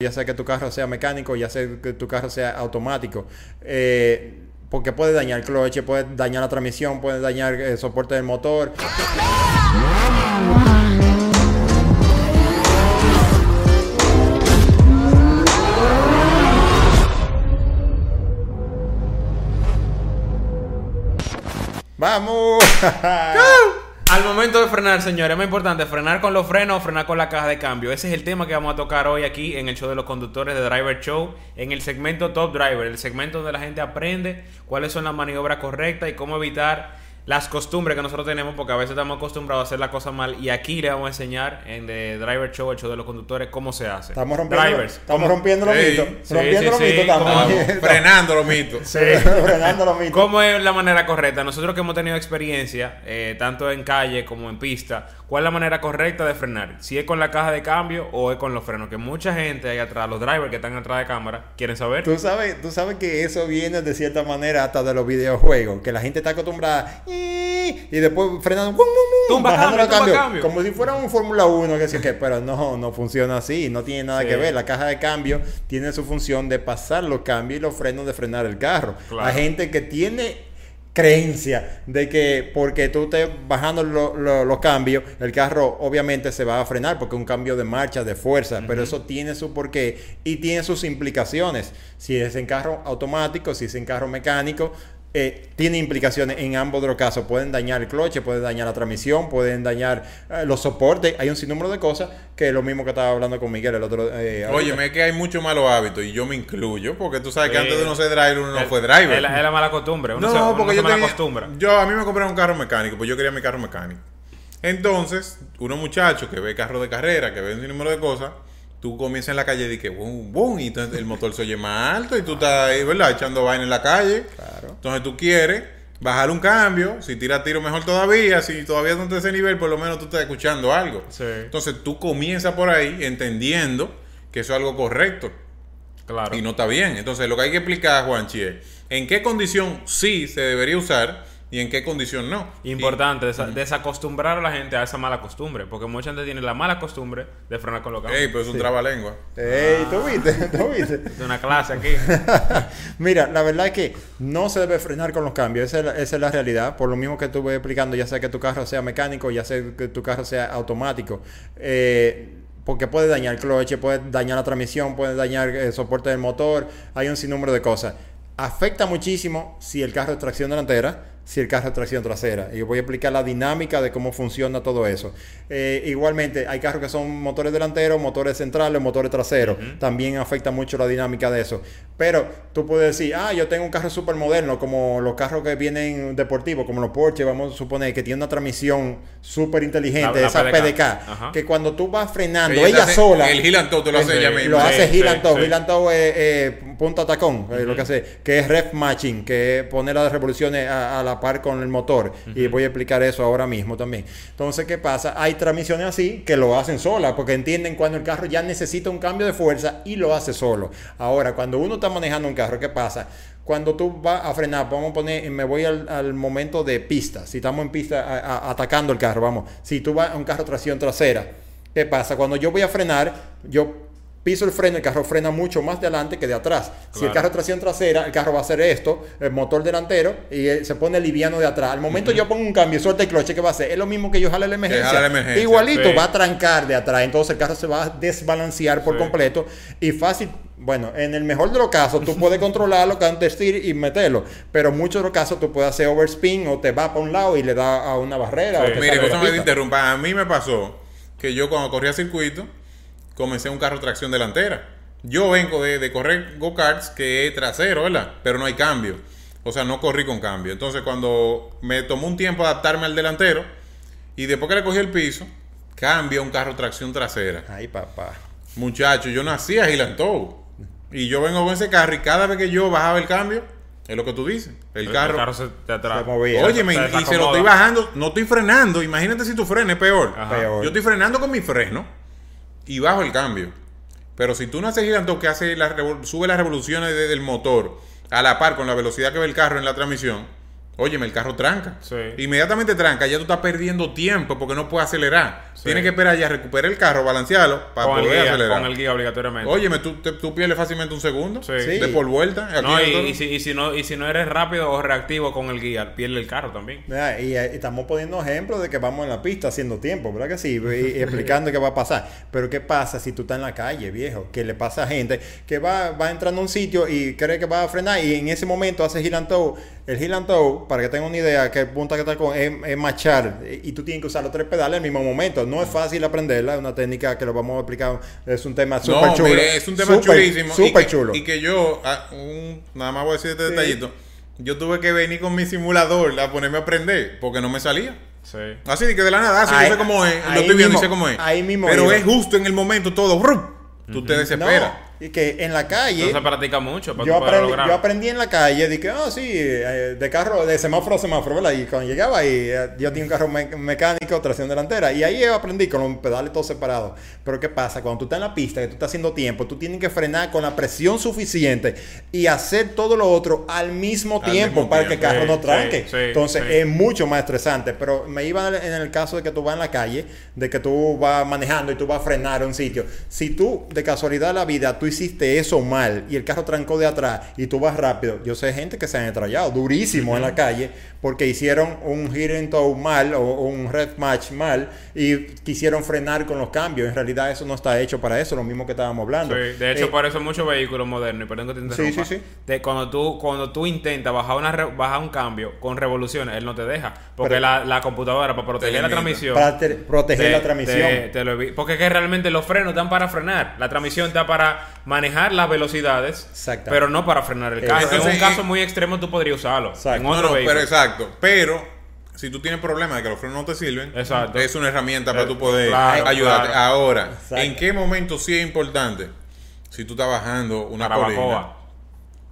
ya sea que tu carro sea mecánico, ya sea que tu carro sea automático. Eh, porque puede dañar el cloche, puede dañar la transmisión, puede dañar el soporte del motor. ¡Vamos! Al momento de frenar, señores, es muy importante frenar con los frenos o frenar con la caja de cambio. Ese es el tema que vamos a tocar hoy aquí en el show de los conductores de Driver Show, en el segmento Top Driver, el segmento donde la gente aprende cuáles son las maniobras correctas y cómo evitar las costumbres que nosotros tenemos, porque a veces estamos acostumbrados a hacer la cosa mal. Y aquí le vamos a enseñar en The Driver Show, el show de los conductores, cómo se hace. Estamos rompiendo, Drivers. estamos ¿cómo- rompiendo los Sí, mitos. sí, rompiendo sí, los sí, mitos estamos. Estamos frenando los mitos. Sí. frenando los mitos. ¿Cómo es la manera correcta? Nosotros que hemos tenido experiencia, eh, tanto en calle como en pista, ¿cuál es la manera correcta de frenar? Si es con la caja de cambio o es con los frenos. Que mucha gente ahí atrás, los drivers que están atrás de cámara, quieren saber. Tú sabes, tú sabes que eso viene de cierta manera hasta de los videojuegos, que la gente está acostumbrada y después frenando, ¡bum, bum, bajando cambio, cambio. como si fuera un Fórmula 1, que sí que, pero no, no funciona así, no tiene nada Sí. que ver. La caja de cambio tiene su función de pasar los cambios y los frenos de frenar el carro. Claro. Hay gente que tiene creencia de que porque tú estés bajando lo- lo- los cambios, el carro obviamente se va a frenar porque es un cambio de marcha, de fuerza, pero eso tiene su porqué y tiene sus implicaciones. Si es en carro automático, si es en carro mecánico, eh, tiene implicaciones en ambos de los casos. Pueden dañar el cloche, pueden dañar la transmisión, pueden dañar eh, los soportes. Hay un sinnúmero de cosas que es lo mismo que estaba hablando con Miguel el otro eh, Oye, ahorita. es que hay muchos malos hábitos y yo me incluyo porque tú sabes que Sí. antes de uno ser driver uno no fue driver. Es la, es la mala costumbre. Uno se, no, uno porque se yo tenía, acostumbra. yo a mí me compraron un carro mecánico, pues yo quería mi carro mecánico. Entonces, unos muchachos que ve carro de carrera, que ven un número de cosas, tú comienzas en la calle y que boom, boom, y entonces el motor se oye más alto y tú estás ahí, ¿verdad? Echando vaina en la calle. Claro. Entonces tú quieres bajar un cambio, si tira tiro mejor todavía, si todavía no estás ese nivel, por lo menos tú estás escuchando algo. Sí. Entonces tú comienzas por ahí entendiendo que eso es algo correcto Claro. y no está bien. Entonces, lo que hay que explicar, Juanchi, es en qué condición sí se debería usar y en qué condición no. Importante desa- desacostumbrar a la gente a esa mala costumbre. Porque mucha gente tiene la mala costumbre de frenar con los Y, cambios. ey, pues es un trabalengua. Ey, ¿tú viste? ¿Tú viste? De una clase aquí. Mira, la verdad es que no se debe frenar con los cambios, esa es, la, esa es la realidad. Por lo mismo que estuve explicando, ya sea que tu carro sea mecánico, ya sea que tu carro sea automático. Eh, porque puede dañar el cloche, puede dañar la transmisión, puede dañar el soporte del motor, hay un sinnúmero de cosas. Afecta muchísimo si el carro es tracción delantera, si el carro es tracción trasera. Y voy a explicar la dinámica de cómo funciona todo eso. Eh, igualmente, hay carros que son motores delanteros, motores centrales, motores traseros. También afecta mucho la dinámica de eso. Pero tú puedes decir, ah, yo tengo un carro súper moderno, como los carros que vienen deportivos, como los Porsche, vamos a suponer, que tiene una transmisión súper inteligente, esa PDK. Que cuando tú vas frenando, Ella hace- sola... el toe te lo hace eh, ella misma. Lo hace sí, sí. Eh, punta tacón, eh, lo que hace, que es ref matching, que es poner las revoluciones a, a la par con el motor. Y voy a explicar eso ahora mismo también. Entonces, ¿qué pasa? Hay transmisiones así que lo hacen sola, porque entienden cuando el carro ya necesita un cambio de fuerza y lo hace solo. Ahora, cuando uno está manejando un carro, ¿qué pasa? Cuando tú vas a frenar, vamos a poner, me voy al, al momento de pista. Si estamos en pista a- a- atacando el carro, vamos. Si tú vas a un carro tracción trasera, ¿qué pasa? Cuando yo voy a frenar, yo piso el freno, el carro frena mucho más de adelante que de atrás. Si el carro es tracción trasera, el carro va a hacer esto, el motor delantero, y se pone liviano de atrás. Al momento yo pongo un cambio, suelta el cloche, ¿qué va a hacer? Es lo mismo que yo jale la emergencia. la emergencia, Igualito, sí. va a trancar de atrás. Entonces el carro se va a desbalancear por Sí. completo y fácil. Bueno, en el mejor de los casos, tú puedes controlarlo, countersteer y meterlo. Pero en muchos de los casos, tú puedes hacer overspin o te va para un lado y le da a una barrera. Sí. o te Mire, cosa me interrumpa. A mí me pasó que yo cuando corría circuito, comencé un carro tracción delantera. Yo vengo de, de correr go-karts que es trasero, ¿verdad? Pero no hay cambio. O sea, no corrí con cambio. Entonces, cuando me tomó un tiempo adaptarme al delantero, y después que le cogí el piso, cambia un carro tracción trasera. Ay, papá. Muchacho, yo nací a Gilantou. Y yo vengo con ese carro y cada vez que yo bajaba el cambio, es lo que tú dices. El, carro. se te atrás. Oye, me- Se y se lo estoy bajando, no estoy frenando. Imagínate si tu freno es peor. Ajá. Peor. Yo estoy frenando con mi freno y bajo el cambio. Pero si tú no haces girando que hace la sube las revoluciones de- del motor a la par con la velocidad que ve el carro en la transmisión, óyeme, el carro tranca. Sí. Inmediatamente tranca, ya tú estás perdiendo tiempo porque no puedes acelerar. Sí. Tienes que esperar ya recuperar el carro, balancearlo para con, poder guía, acelerar. con el guía obligatoriamente. Óyeme, tú, te- tú pierdes fácilmente un segundo Sí. Sí. de por vuelta. Aquí no, y, si, y si no, y si no eres rápido o reactivo con el guía, pierde el carro también. Mira, Y, eh, estamos poniendo ejemplos de que vamos en la pista haciendo tiempo, ¿verdad que sí? Y, y explicando qué va a pasar. Pero ¿qué pasa si tú estás en la calle, viejo? Que le pasa a gente que va, va entrando a un sitio y cree que va a frenar y en ese momento hace and toe. El heel and toe, para que tengan una idea, que el punta que está con es, es machar y tú tienes que usar los tres pedales al mismo momento. No es fácil aprenderla, es una técnica que lo vamos a explicar. Es un tema súper no, chulo. mire, es un tema chulísimo. Súper chulo. Y que yo, ah, un- nada más voy a decir este Sí. detallito. Yo tuve que venir con mi simulador a ponerme a aprender porque no me salía. Sí. Así que de la nada, así Ahí- yo sé cómo es, lo estoy viendo y mismo- sé cómo es. ahí mismo Pero iba. es justo en el momento todo, ¡brum! tú te desesperas. No, que en la calle... No se practica mucho para Yo aprendí, yo en la calle, dije, ah, sí, eh, de carro, de semáforo a semáforo, ¿verdad? Y cuando llegaba ahí, eh, yo tenía un carro me- mecánico, tracción delantera, y ahí aprendí con los pedales todos separados. Pero ¿qué pasa? Cuando tú estás en la pista, que tú estás haciendo tiempo, tú tienes que frenar con la presión suficiente y hacer todo lo otro al mismo Al tiempo mismo para que el carro Sí, no tranque. sí, sí, Entonces es mucho más estresante. Pero me iba en el caso de que tú vas en la calle, de que tú vas manejando y tú vas a frenar a un sitio. Si tú, de casualidad de la vida, tú hiciste eso mal y el carro trancó de atrás y tú vas rápido, yo sé gente que se han estrellado durísimo en la calle porque hicieron un hit and tow mal o un red match mal y quisieron frenar con los cambios. En realidad eso no está hecho para eso, lo mismo que estábamos hablando. Sí, de hecho, Eh, por eso muchos vehículos modernos, y perdón que te interrumpa, sí, sí. de cuando tú cuando tú intentas bajar una re- bajar un cambio con revoluciones, él no te deja, porque Pero- la, la computadora para proteger la transmisión para te- proteger te- la transmisión. te- te lo porque es que realmente los frenos están para frenar, la transmisión está para manejar las velocidades, pero no para frenar el carro. Entonces, en un caso eh, muy extremo tú podrías usarlo. Exacto. En No, otro no, vehículo. pero exacto. Pero si tú tienes problemas de que los frenos no te sirven, Exacto. es una herramienta Eh, para tú poder claro, ayudarte. claro. Ahora, Exacto. ¿en qué momento sí es importante? Si tú estás bajando una colina, Barabacoa.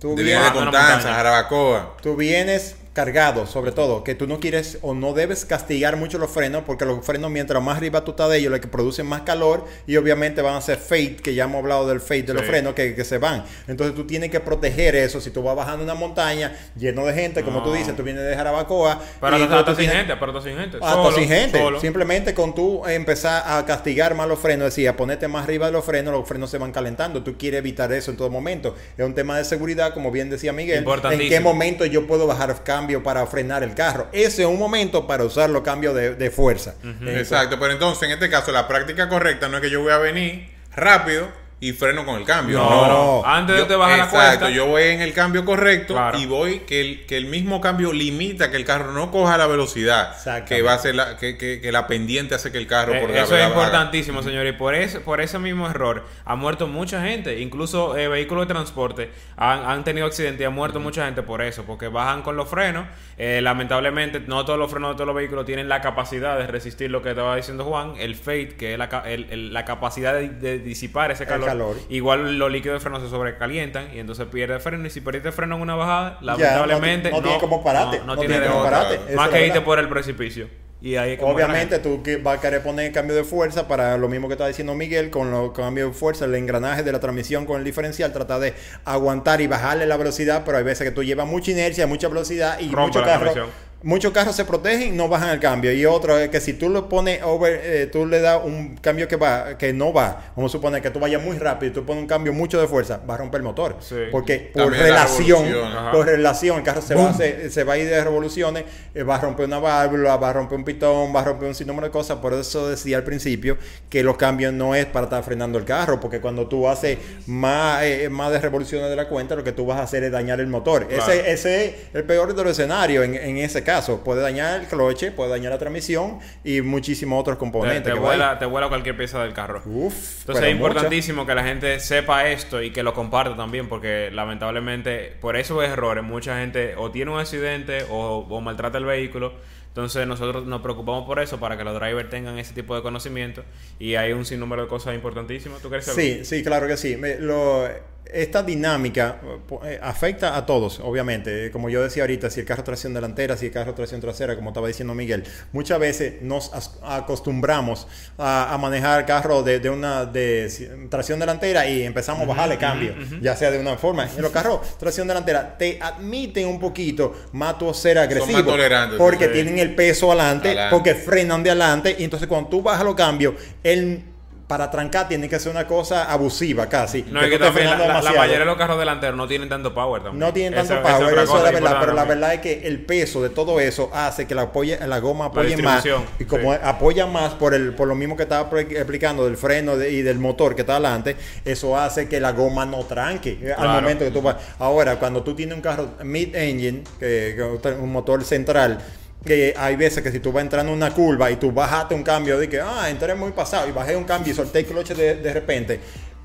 tú vienes- de montaña. Jarabacoa. Tú vienes cargado, sobre todo, que tú no quieres o no debes castigar mucho los frenos, porque los frenos, mientras más arriba tú estás de ellos, lo que producen más calor y obviamente van a ser fade, que ya hemos hablado del fade de los Sí. frenos que, que se van. Entonces tú tienes que proteger eso. Si tú vas bajando una montaña lleno de gente, como tú No. dices, tú vienes de Jarabacoa. Pero hasta, sin gente, pero hasta sin gente. hasta Solo, sin gente. solo. Simplemente con tú empezar a castigar más los frenos, decía, ponerte más arriba de los frenos, los frenos se van calentando. Tú quieres evitar eso en todo momento. Es un tema de seguridad, como bien decía Miguel. ¿En qué momento yo puedo bajar cambio para frenar el carro? Ese es un momento para usar los cambios de, de fuerza. Exacto, pero entonces en este caso la práctica correcta no es que yo voy a venir rápido y freno con el cambio. No, No, no. Antes de Yo- te bajar la Exacto, cuesta. yo voy en el cambio correcto Claro. y voy que el, que el mismo cambio limita que el carro no coja la velocidad que va a ser la, que, que- que la pendiente hace que el carro Eh, por eso la- es haga. importantísimo, señor. Y por ese, por ese mismo error ha muerto mucha gente. Incluso eh, vehículos de transporte han, han tenido accidentes y ha muerto mucha gente por eso. Porque bajan con los frenos. Eh, lamentablemente, no todos los frenos de todos los vehículos tienen la capacidad de resistir lo que estaba diciendo Juan. El fade, que es la, ca- el- el- la capacidad de, de disipar ese calor. Calor. Igual los líquidos de freno se sobrecalientan y entonces pierde freno. Y si perdiste freno en una bajada, Ya, lamentablemente. no ti- no tiene como parate, No, no tiene tiene de como parate, Más que irte por el precipicio. Y ahí es que. Obviamente tú que vas a querer poner cambio de fuerza para lo mismo que está diciendo Miguel, con los cambios de fuerza, el engranaje de la transmisión con el diferencial, trata de aguantar y bajarle la velocidad, pero hay veces que tú llevas mucha inercia, mucha velocidad y Rompe carros transmisión. Muchos carros se protegen y no bajan el cambio. Y otro es que si tú lo pones over, eh, tú le das un cambio que va, que no va, vamos a suponer que tú vayas muy rápido y tú pones un cambio mucho de fuerza, va a romper el motor. Sí. Porque por También relación, por relación, el carro se va, a hacer- se va a ir de revoluciones, eh, va a romper una válvula, va a romper un pitón, va a romper un sinnúmero de cosas. Por eso decía al principio que los cambios no es para estar frenando el carro, porque cuando tú haces más, eh, más de revoluciones de la cuenta, lo que tú vas a hacer es dañar el motor. Claro. Ese, ese es el peor de los escenarios en, en ese caso. Puede dañar el cloche, puede dañar la transmisión y muchísimos otros Te, componentes. te que vuela, te vuela cualquier pieza del carro. Uf, Entonces es importantísimo que la gente sepa esto y que lo comparta también, porque lamentablemente por esos errores mucha gente o tiene un accidente o, o maltrata el vehículo. Entonces nosotros nos preocupamos por eso, para que los drivers tengan ese tipo de conocimiento y hay un sinnúmero de cosas importantísimas. ¿Tú crees que Sí, sí, claro que sí. Me- lo- esta dinámica eh, afecta a todos, obviamente. Eh, Como yo decía ahorita, si el carro tracción delantera, si el carro tracción trasera, como estaba diciendo Miguel, muchas veces nos acostumbramos a, a manejar carro de, de una de tracción delantera y empezamos a bajarle cambio, ya sea de una forma. En los carros tracción delantera te admiten un poquito más tu ser agresivo, más porque sí. tienen el peso adelante, Adelante. porque frenan de adelante y entonces cuando tú bajas los cambios, él para trancar tiene que ser una cosa abusiva casi. No, es que también la, la- la mayoría de los carros delanteros no tienen tanto power también. No tienen tanto Esa- power, esa eso es la verdad, pero la verdad es que el peso de todo eso hace que la, apoye, la goma apoye más. Y como sí. apoya más por el por lo mismo que estaba explicando del freno de- y del motor que está adelante, eso hace que la goma no tranque eh, al momento que tú vas. Ahora, cuando tú tienes un carro mid-engine, que, que un motor central, que hay veces que si tú vas entrando en una curva y tú bajaste un cambio de que, ah, entré muy pasado y bajé un cambio y solté el cloche de, de repente,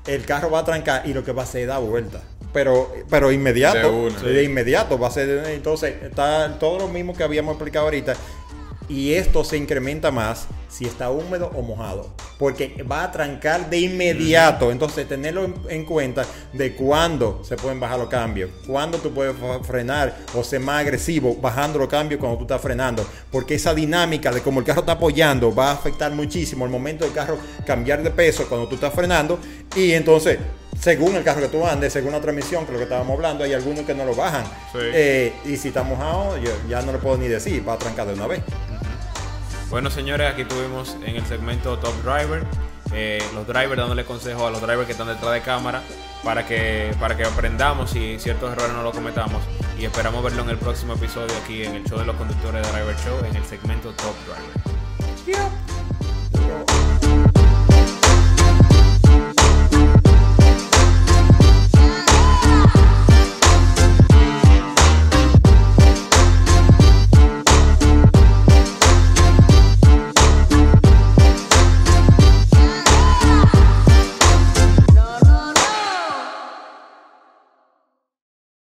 el carro va a trancar y lo que va a hacer es dar vuelta. Pero, pero inmediato, De de inmediato va a ser, entonces está todo lo mismo que habíamos explicado ahorita. Y esto se incrementa más si está húmedo o mojado, porque va a trancar de inmediato. Entonces, tenerlo en, en cuenta de cuándo se pueden bajar los cambios, cuándo tú puedes frenar o ser más agresivo bajando los cambios cuando tú estás frenando, porque esa dinámica de cómo el carro está apoyando va a afectar muchísimo el momento del carro cambiar de peso cuando tú estás frenando. Y entonces, según el carro que tú andes, según la transmisión, que es lo que estábamos hablando, hay algunos que no lo bajan. Sí. Eh, y si está mojado, yo ya no lo puedo ni decir, va a trancar de una vez. Bueno, señores, aquí tuvimos en el segmento Top Driver eh, los drivers dándole consejos a los drivers que están detrás de cámara para que, para que aprendamos y ciertos errores no los cometamos. Y esperamos verlo en el próximo episodio aquí en el show de los conductores de Driver Show en el segmento Top Driver.